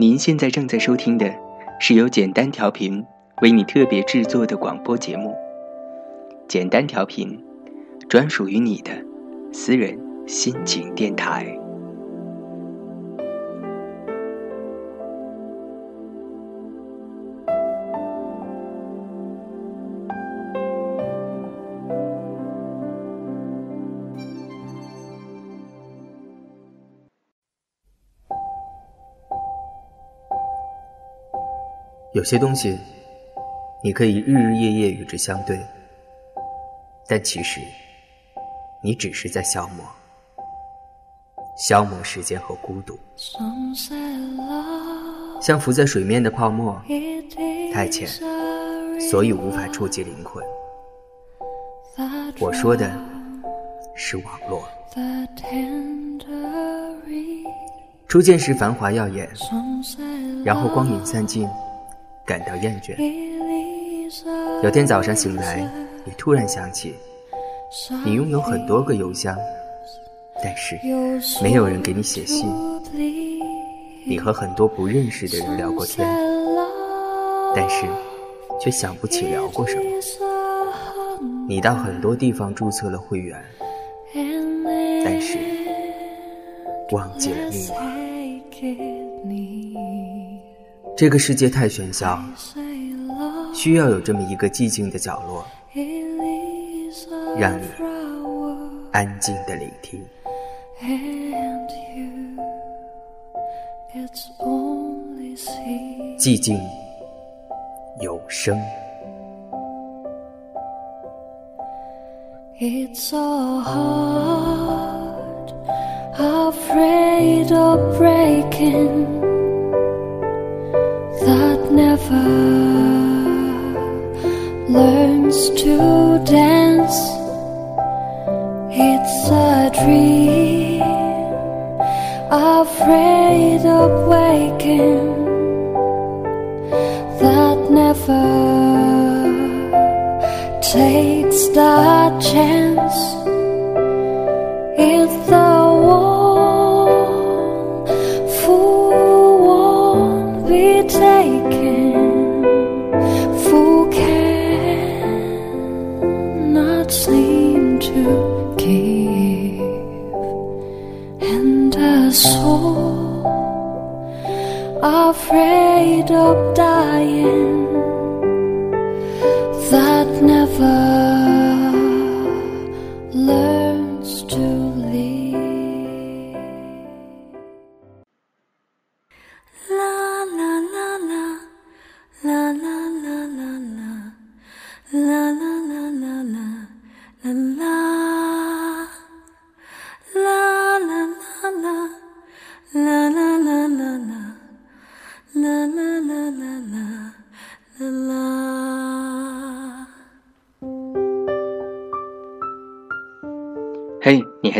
您现在正在收听的是由简单调频为你特别制作的广播节目。简单调频，专属于你的私人心情电台。有些东西，你可以日日夜夜与之相对，但其实，你只是在消磨，消磨时间和孤独，像浮在水面的泡沫，太浅，所以无法触及灵魂。我说的是网络，初见时繁华耀眼，然后光影散尽。感到厌倦。有天早上醒来，你突然想起，你拥有很多个邮箱，但是没有人给你写信。你和很多不认识的人聊过天，但是却想不起聊过什么。你到很多地方注册了会员，但是忘记了密码。这个世界太喧嚣，需要有这么一个寂静的角落，让你安静的聆听。寂静有声。never fly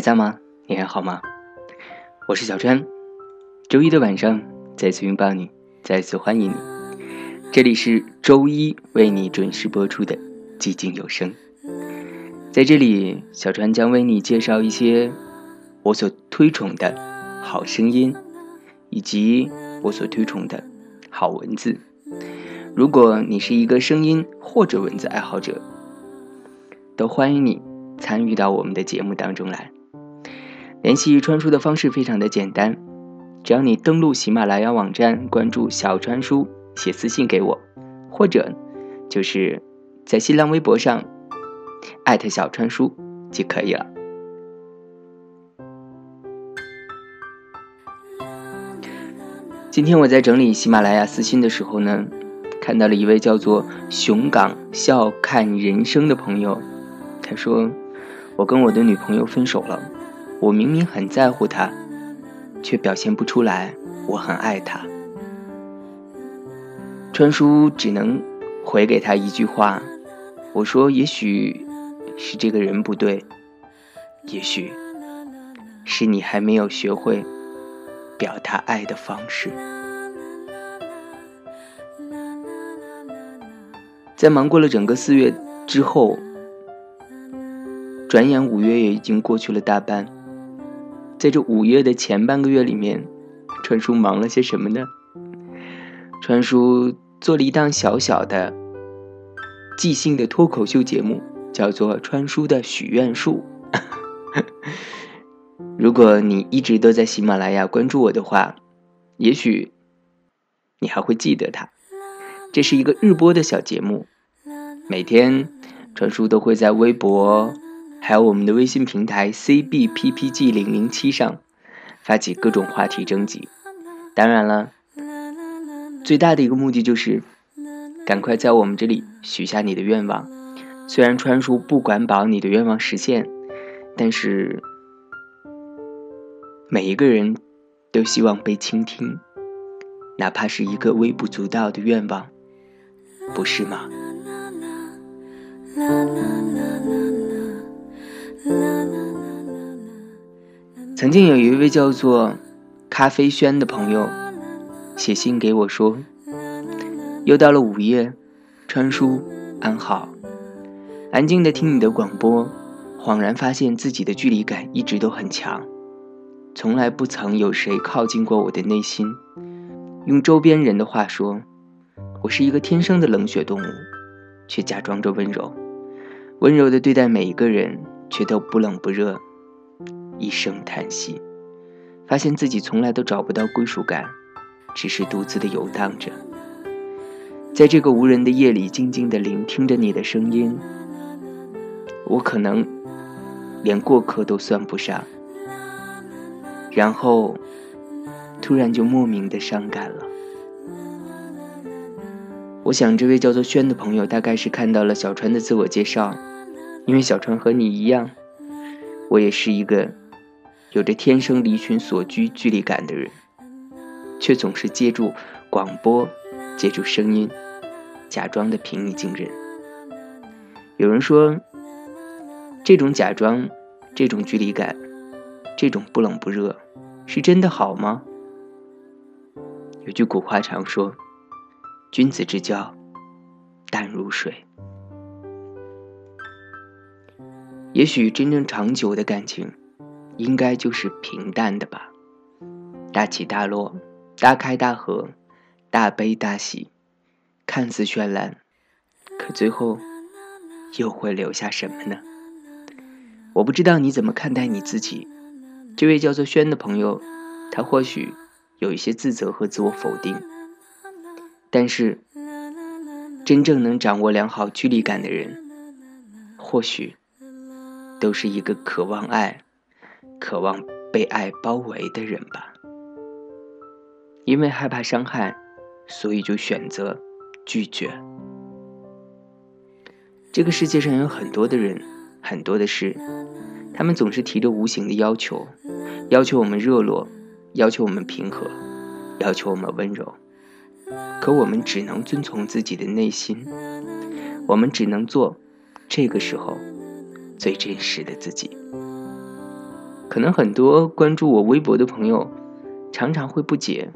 在吗？你还好吗？我是小川，周一的晚上再次拥抱你，再次欢迎你。这里是周一为你准时播出的《寂静有声》。在这里，小川将为你介绍一些我所推崇的好声音，以及我所推崇的好文字。如果你是一个声音或者文字爱好者，都欢迎你。参与到我们的节目当中来，联系川叔的方式非常的简单，只要你登录喜马拉雅网站，关注小川叔，写私信给我，或者就是在新浪微博上艾特小川叔就可以了。今天我在整理喜马拉雅私信的时候呢，看到了一位叫做熊港笑看人生的朋友，他说。我跟我的女朋友分手了，我明明很在乎他，却表现不出来我很爱他。川叔只能回给他一句话，我说：也许是这个人不对，也许是你还没有学会表达爱的方式。在忙过了整个四月之后。转眼五月也已经过去了大半，在这五月的前半个月里面，川叔忙了些什么呢？川叔做了一档小小的即兴的脱口秀节目，叫做《川叔的许愿树》。如果你一直都在喜马拉雅关注我的话，也许你还会记得它。这是一个日播的小节目，每天川叔都会在微博，还有我们的微信平台 cbppg 零零七上发起各种话题征集。当然了，最大的一个目的就是赶快在我们这里许下你的愿望。虽然川叔不管保你的愿望实现，但是每一个人都希望被倾听，哪怕是一个微不足道的愿望。不是吗？曾经有一位叫做咖啡轩的朋友写信给我说：“又到了午夜，川叔安好，安静的听你的广播，恍然发现自己的距离感一直都很强，从来不曾有谁靠近过我的内心。用周边人的话说。”我是一个天生的冷血动物，却假装着温柔，温柔的对待每一个人，却都不冷不热。一声叹息，发现自己从来都找不到归属感，只是独自的游荡着，在这个无人的夜里，静静的聆听着你的声音。我可能连过客都算不上，然后突然就莫名的伤感了。我想，这位叫做轩的朋友大概是看到了小川的自我介绍，因为小川和你一样，我也是一个有着天生离群所居距离感的人，却总是借助广播、借助声音，假装的平易近人。有人说，这种假装、这种距离感、这种不冷不热，是真的好吗？有句古话常说。君子之交，淡如水。也许真正长久的感情，应该就是平淡的吧。大起大落，大开大合，大悲大喜，看似绚烂，可最后又会留下什么呢？我不知道你怎么看待你自己。这位叫做轩的朋友，他或许有一些自责和自我否定。但是，真正能掌握良好距离感的人，或许都是一个渴望爱、渴望被爱包围的人吧。因为害怕伤害，所以就选择拒绝。这个世界上有很多的人，很多的事，他们总是提着无形的要求，要求我们热络，要求我们平和，要求我们温柔。可我们只能遵从自己的内心，我们只能做这个时候最真实的自己。可能很多关注我微博的朋友常常会不解，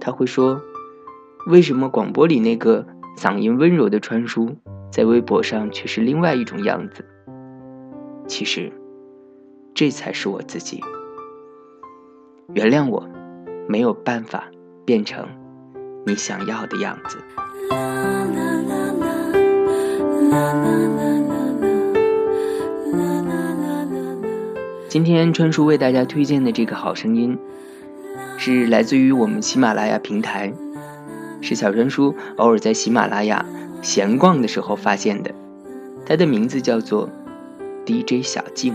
他会说：“为什么广播里那个嗓音温柔的川叔，在微博上却是另外一种样子？”其实，这才是我自己。原谅我，没有办法变成。你想要的样子。今天川叔为大家推荐的这个好声音，是来自于我们喜马拉雅平台，是小川叔偶尔在喜马拉雅闲逛的时候发现的。他的名字叫做 DJ 小静。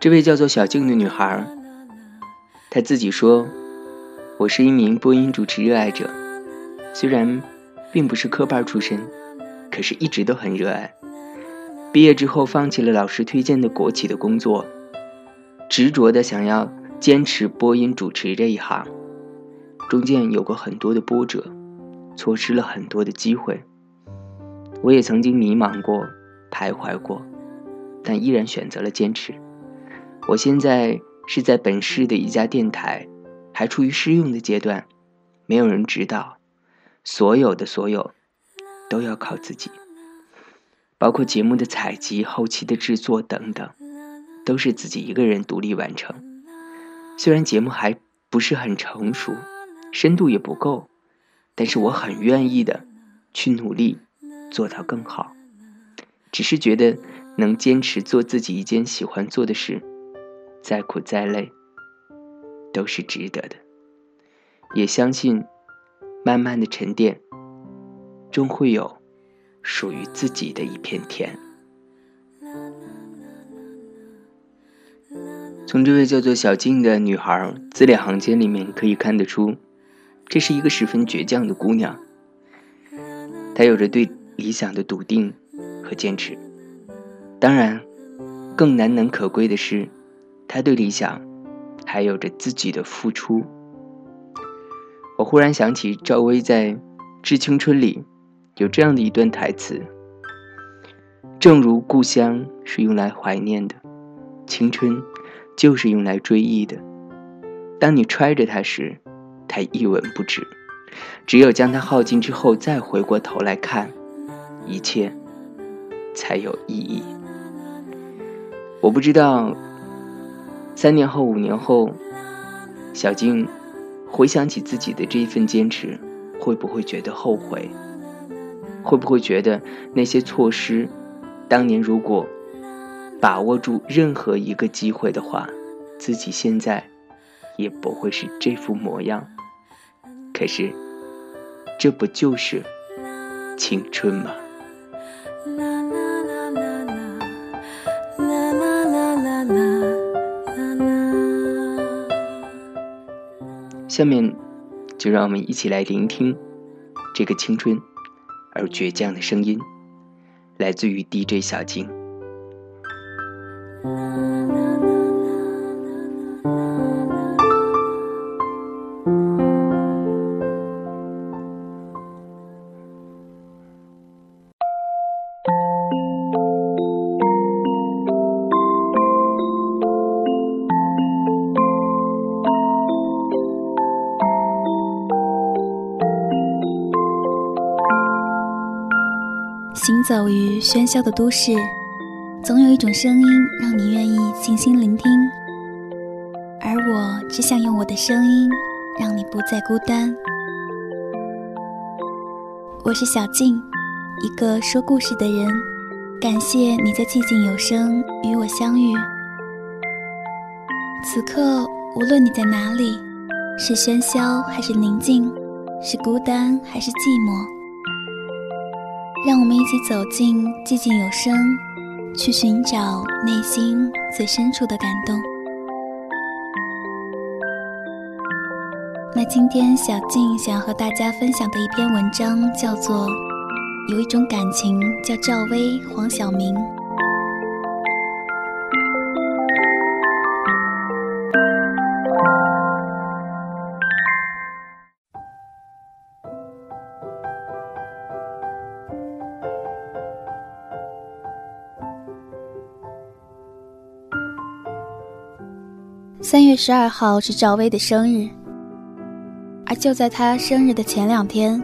这位叫做小静的女孩。她自己说：“我是一名播音主持热爱者，虽然并不是科班出身，可是一直都很热爱。毕业之后，放弃了老师推荐的国企的工作，执着的想要坚持播音主持这一行。中间有过很多的波折，错失了很多的机会。我也曾经迷茫过，徘徊过，但依然选择了坚持。我现在。”是在本市的一家电台，还处于试用的阶段，没有人指导，所有的所有都要靠自己，包括节目的采集、后期的制作等等，都是自己一个人独立完成。虽然节目还不是很成熟，深度也不够，但是我很愿意的去努力做到更好。只是觉得能坚持做自己一件喜欢做的事，再苦再累都是值得的。也相信，慢慢的沉淀，终会有属于自己的一片天。从这位叫做小静的女孩字里行间里面可以看得出，这是一个十分倔强的姑娘。她有着对理想的笃定和坚持，当然，更难能可贵的是，她对理想还有着自己的付出。我忽然想起赵薇在《致青春》里有这样的一段台词：“正如故乡是用来怀念的，青春。”就是用来追忆的。当你揣着它时，它一文不值；只有将它耗尽之后，再回过头来看，一切才有意义。我不知道，三年后、五年后，小静回想起自己的这一份坚持，会不会觉得后悔？会不会觉得那些错失，当年如果……把握住任何一个机会的话，自己现在也不会是这副模样。可是，这不就是青春吗？下面，就让我们一起来聆听这个青春而倔强的声音，来自于 DJ 小静。喧嚣的都市。总有一种声音让你愿意静心聆听，而我只想用我的声音让你不再孤单。我是小静，一个说故事的人。感谢你在寂静有声与我相遇。此刻，无论你在哪里，是喧嚣还是宁静，是孤单还是寂寞，让我们一起走进寂静有声。去寻找内心最深处的感动。那今天小静想要和大家分享的一篇文章叫做《有一种感情叫赵薇、黄晓明》。三月十二号是赵薇的生日，而就在她生日的前两天，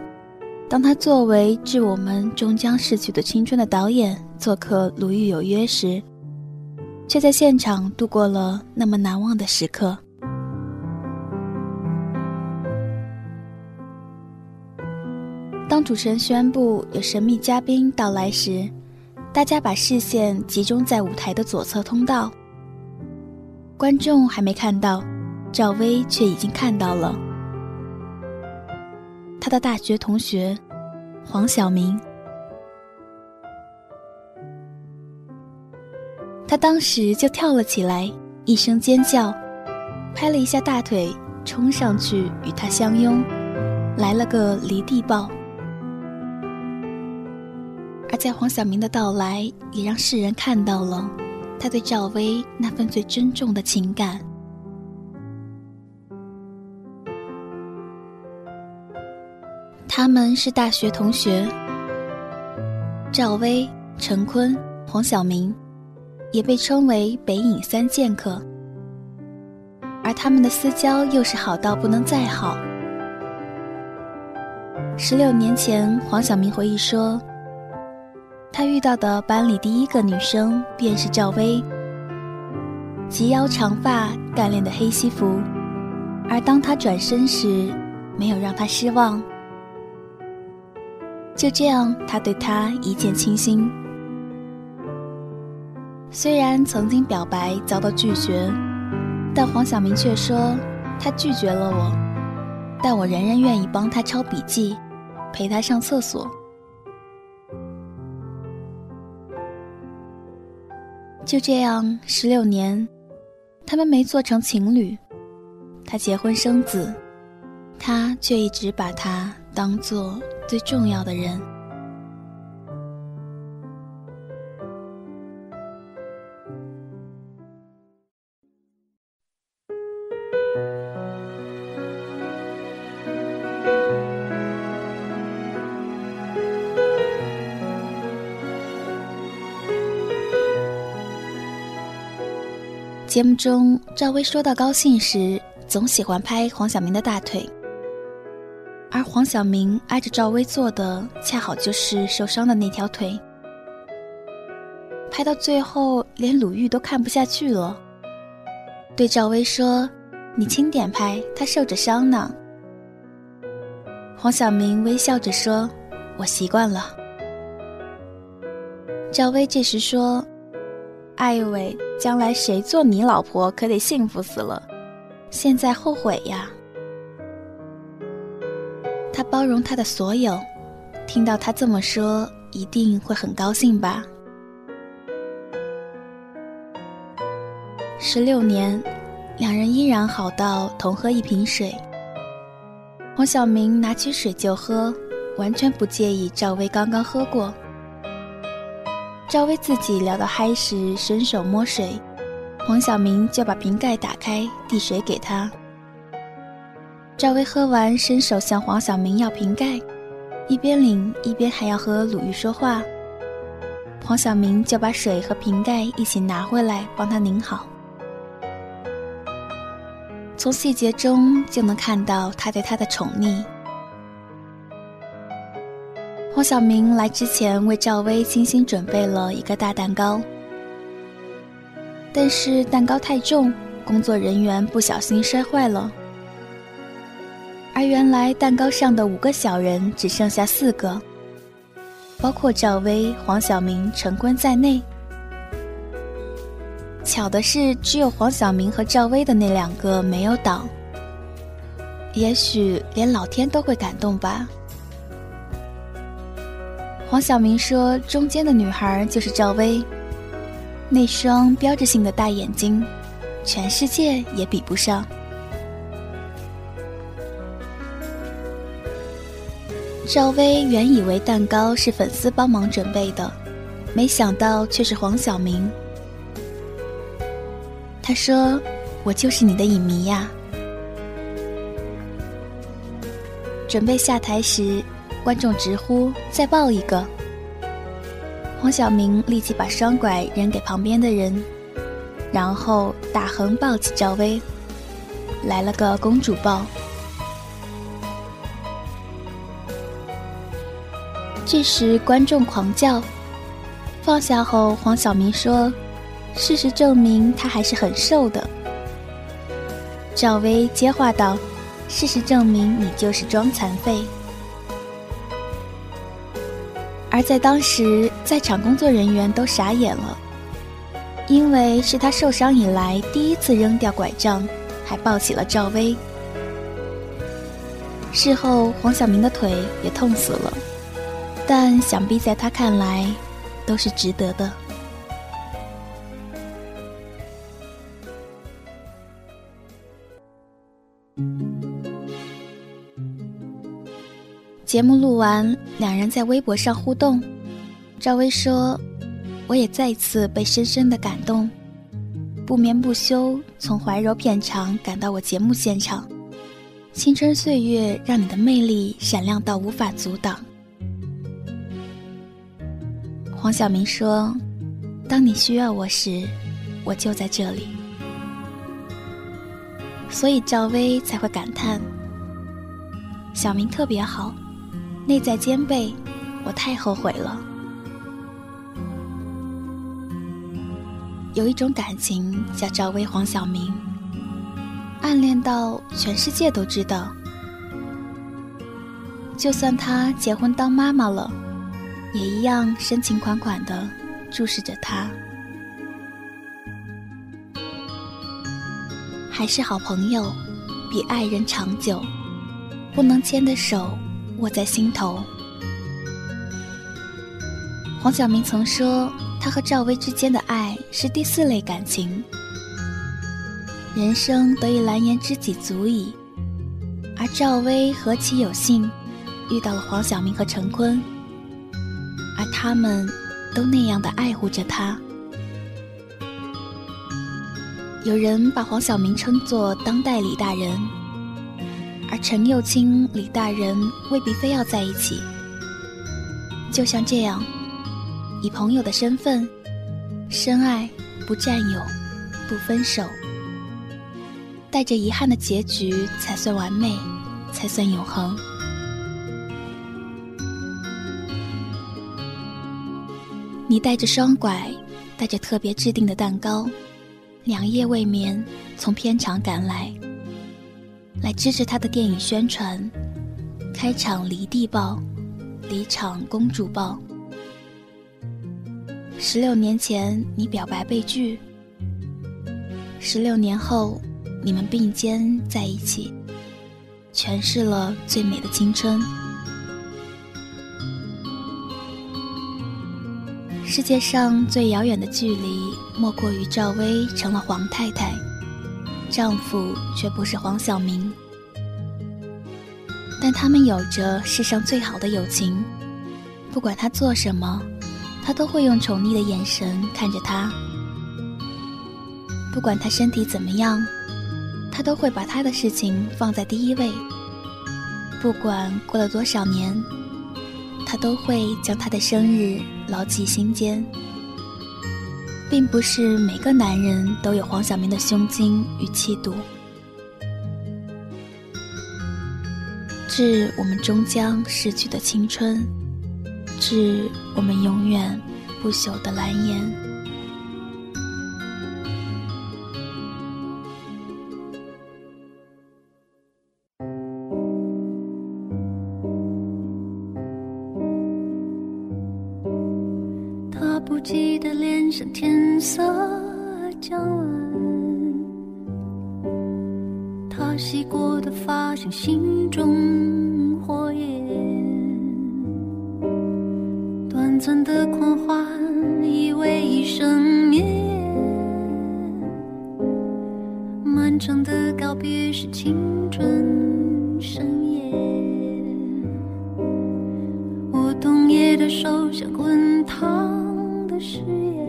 当她作为致我们终将逝去的青春的导演做客《鲁豫有约》时，却在现场度过了那么难忘的时刻。当主持人宣布有神秘嘉宾到来时，大家把视线集中在舞台的左侧通道。观众还没看到，赵薇却已经看到了。她的大学同学黄晓明，他当时就跳了起来，一声尖叫，拍了一下大腿，冲上去与他相拥，来了个离地抱。而在黄晓明的到来，也让世人看到了。他对赵薇那份最珍重的情感。他们是大学同学，赵薇、陈坤、黄晓明，也被称为“北影三剑客”。而他们的私交又是好到不能再好。十六年前，黄晓明回忆说。他遇到的班里第一个女生便是赵薇，及腰长发，干练的黑西服，而当他转身时，没有让他失望。就这样，他对他一见倾心。虽然曾经表白遭到拒绝，但黄晓明却说他拒绝了我，但我仍然愿意帮他抄笔记，陪他上厕所。就这样，十六年，他们没做成情侣。他结婚生子，他却一直把他当做最重要的人。节目中，赵薇说到高兴时，总喜欢拍黄晓明的大腿，而黄晓明挨着赵薇坐的，恰好就是受伤的那条腿。拍到最后，连鲁豫都看不下去了，对赵薇说：“你轻点拍，他受着伤呢。”黄晓明微笑着说：“我习惯了。”赵薇这时说。艾伟，将来谁做你老婆，可得幸福死了。现在后悔呀。他包容他的所有，听到他这么说，一定会很高兴吧。十六年，两人依然好到同喝一瓶水。黄晓明拿起水就喝，完全不介意赵薇刚刚喝过。赵薇自己聊到嗨时，伸手摸水，黄晓明就把瓶盖打开，递水给他。赵薇喝完，伸手向黄晓明要瓶盖，一边领一边还要和鲁豫说话。黄晓明就把水和瓶盖一起拿回来，帮他拧好。从细节中就能看到他对她的宠溺。黄晓明来之前为赵薇精心准备了一个大蛋糕，但是蛋糕太重，工作人员不小心摔坏了。而原来蛋糕上的五个小人只剩下四个，包括赵薇、黄晓明、陈坤在内。巧的是，只有黄晓明和赵薇的那两个没有倒。也许连老天都会感动吧。黄晓明说：“中间的女孩就是赵薇，那双标志性的大眼睛，全世界也比不上。”赵薇原以为蛋糕是粉丝帮忙准备的，没想到却是黄晓明。他说：“我就是你的影迷呀。”准备下台时。观众直呼：“再抱一个！”黄晓明立即把双拐扔给旁边的人，然后大横抱起赵薇，来了个公主抱。这时观众狂叫。放下后，黄晓明说：“事实证明，他还是很瘦的。”赵薇接话道：“事实证明，你就是装残废。”而在当时，在场工作人员都傻眼了，因为是他受伤以来第一次扔掉拐杖，还抱起了赵薇。事后，黄晓明的腿也痛死了，但想必在他看来，都是值得的。节目录完，两人在微博上互动。赵薇说：“我也再一次被深深的感动，不眠不休从怀柔片场赶到我节目现场。青春岁月让你的魅力闪亮到无法阻挡。”黄晓明说：“当你需要我时，我就在这里。”所以赵薇才会感叹：“小明特别好。”内在兼备，我太后悔了。有一种感情叫赵薇黄晓明，暗恋到全世界都知道。就算他结婚当妈妈了，也一样深情款款的注视着他。还是好朋友，比爱人长久。不能牵的手，握在心头。黄晓明曾说，他和赵薇之间的爱是第四类感情。人生得一蓝颜知己足矣，而赵薇何其有幸，遇到了黄晓明和陈坤，而他们都那样的爱护着他。有人把黄晓明称作当代李大人。而陈幼卿、李大人未必非要在一起，就像这样，以朋友的身份，深爱不占有，不分手，带着遗憾的结局才算完美，才算永恒。你带着双拐，带着特别制定的蛋糕，两夜未眠，从片场赶来。来支持他的电影宣传，开场离地报，离场公主报。十六年前你表白被拒，十六年后你们并肩在一起，诠释了最美的青春。世界上最遥远的距离，莫过于赵薇成了皇太太。丈夫却不是黄晓明，但他们有着世上最好的友情。不管他做什么，他都会用宠溺的眼神看着他；不管他身体怎么样，他都会把他的事情放在第一位；不管过了多少年，他都会将他的生日牢记心间。并不是每个男人都有黄晓明的胸襟与气度，致我们终将逝去的青春，致我们永远不朽的蓝颜。是青春盛宴，我冬夜的手像滚烫的誓言。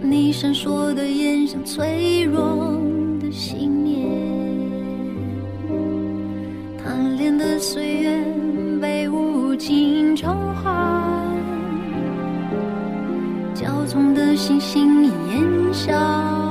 你闪烁的眼像脆弱的信念，贪恋的岁月被无尽偿还，骄纵的星星烟消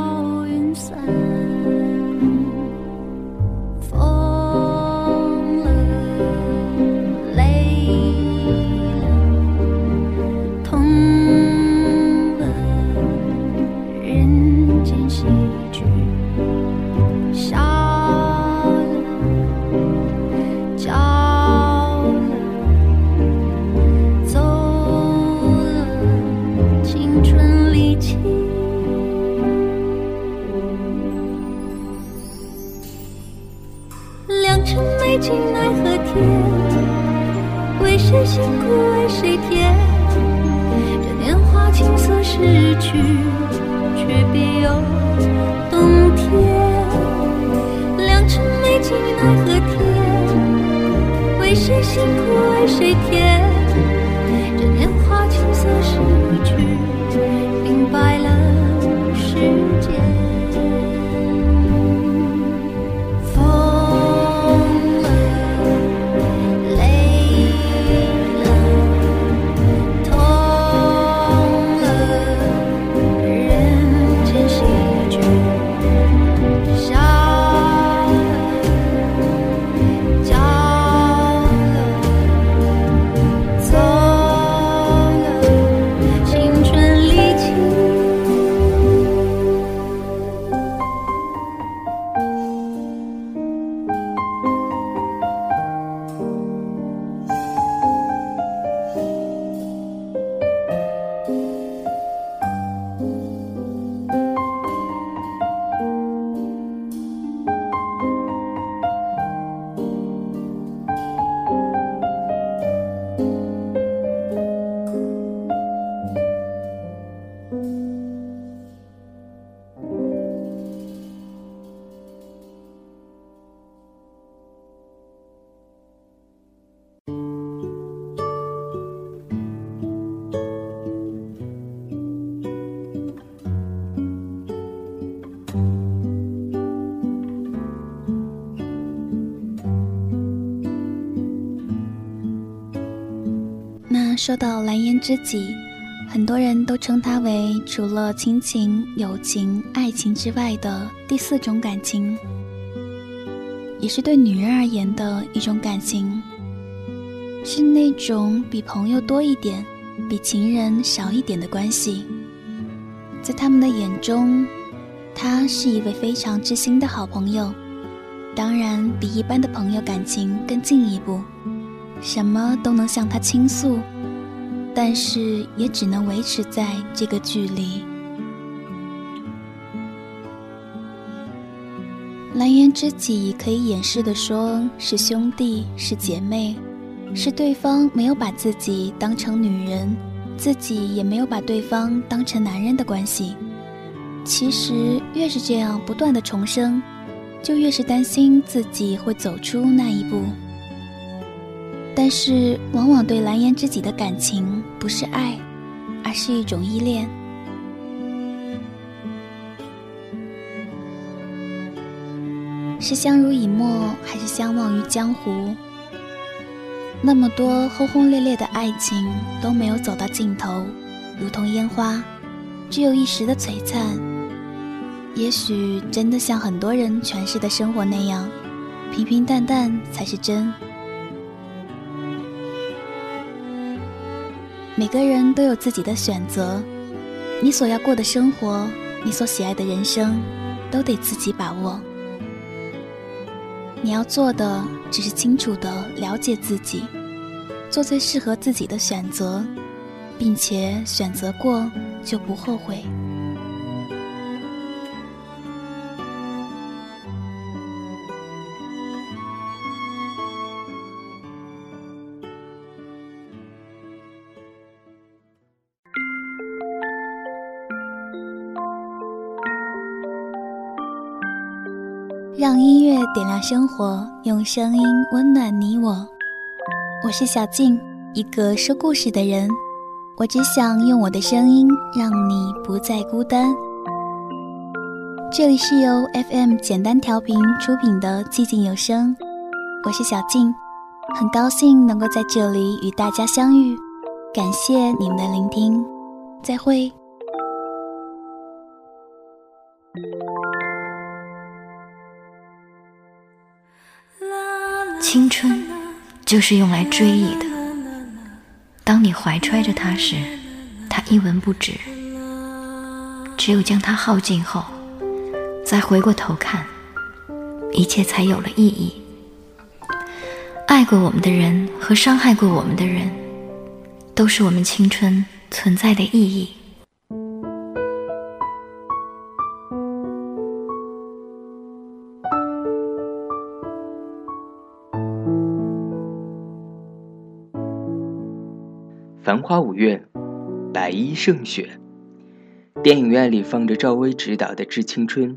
却别有冬天。良辰美景奈何天，为谁辛苦为谁甜？说到蓝颜知己，很多人都称它为除了亲情、友情、爱情之外的第四种感情，也是对女人而言的一种感情，是那种比朋友多一点、比情人少一点的关系。在他们的眼中，他是一位非常知心的好朋友，当然比一般的朋友感情更进一步，什么都能向他倾诉，但是也只能维持在这个距离。蓝颜知己可以掩饰的说是兄弟，是姐妹，是对方没有把自己当成女人。自己也没有把对方当成男人的关系，其实越是这样不断的重生，就越是担心自己会走出那一步。但是，往往对蓝颜知己的感情不是爱，而是一种依恋。是相濡以沫，还是相忘于江湖？那么多轰轰烈烈的爱情都没有走到尽头，如同烟花，只有一时的璀璨。也许真的像很多人诠释的生活那样，平平淡淡才是真。每个人都有自己的选择，你所要过的生活，你所喜爱的人生，都得自己把握。你要做的只是清楚的了解自己，做最适合自己的选择，并且选择过就不后悔。让音乐点亮生活，用声音温暖你我。我是小静，一个说故事的人。我只想用我的声音让你不再孤单。这里是由 FM 简单调频出品的寂静有声，我是小静，很高兴能够在这里与大家相遇。感谢你们的聆听，再会。青春就是用来追忆的。当你怀揣着它时，它一文不值；只有将它耗尽后，再回过头看，一切才有了意义。爱过我们的人和伤害过我们的人，都是我们青春存在的意义。繁花五月，白衣胜雪。电影院里放着赵薇执导的《致青春》，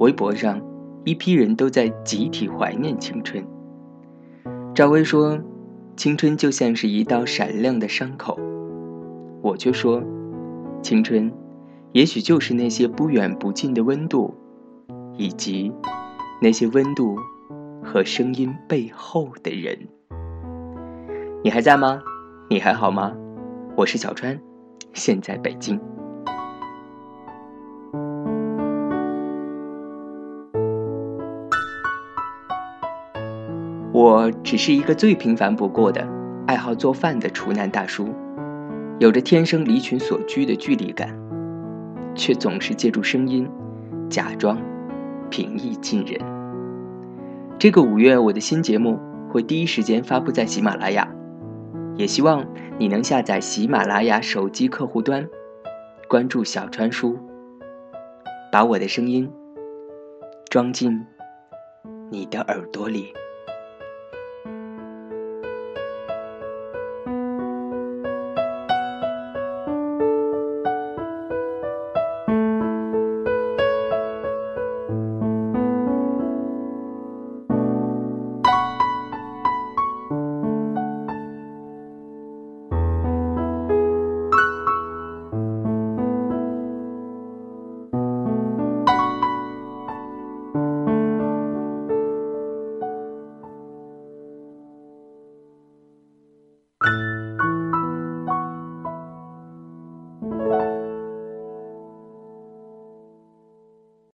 微博上一批人都在集体怀念青春。赵薇说：“青春就像是一道闪亮的伤口。”我却说：“青春，也许就是那些不远不近的温度，以及那些温度和声音背后的人。”你还在吗？你还好吗？我是小川，现在北京。我只是一个最平凡不过的爱好做饭的厨男大叔，有着天生离群所居的距离感，却总是借助声音假装平易近人。这个五月，我的新节目会第一时间发布在喜马拉雅。也希望你能下载喜马拉雅手机客户端，关注小川叔，把我的声音装进你的耳朵里。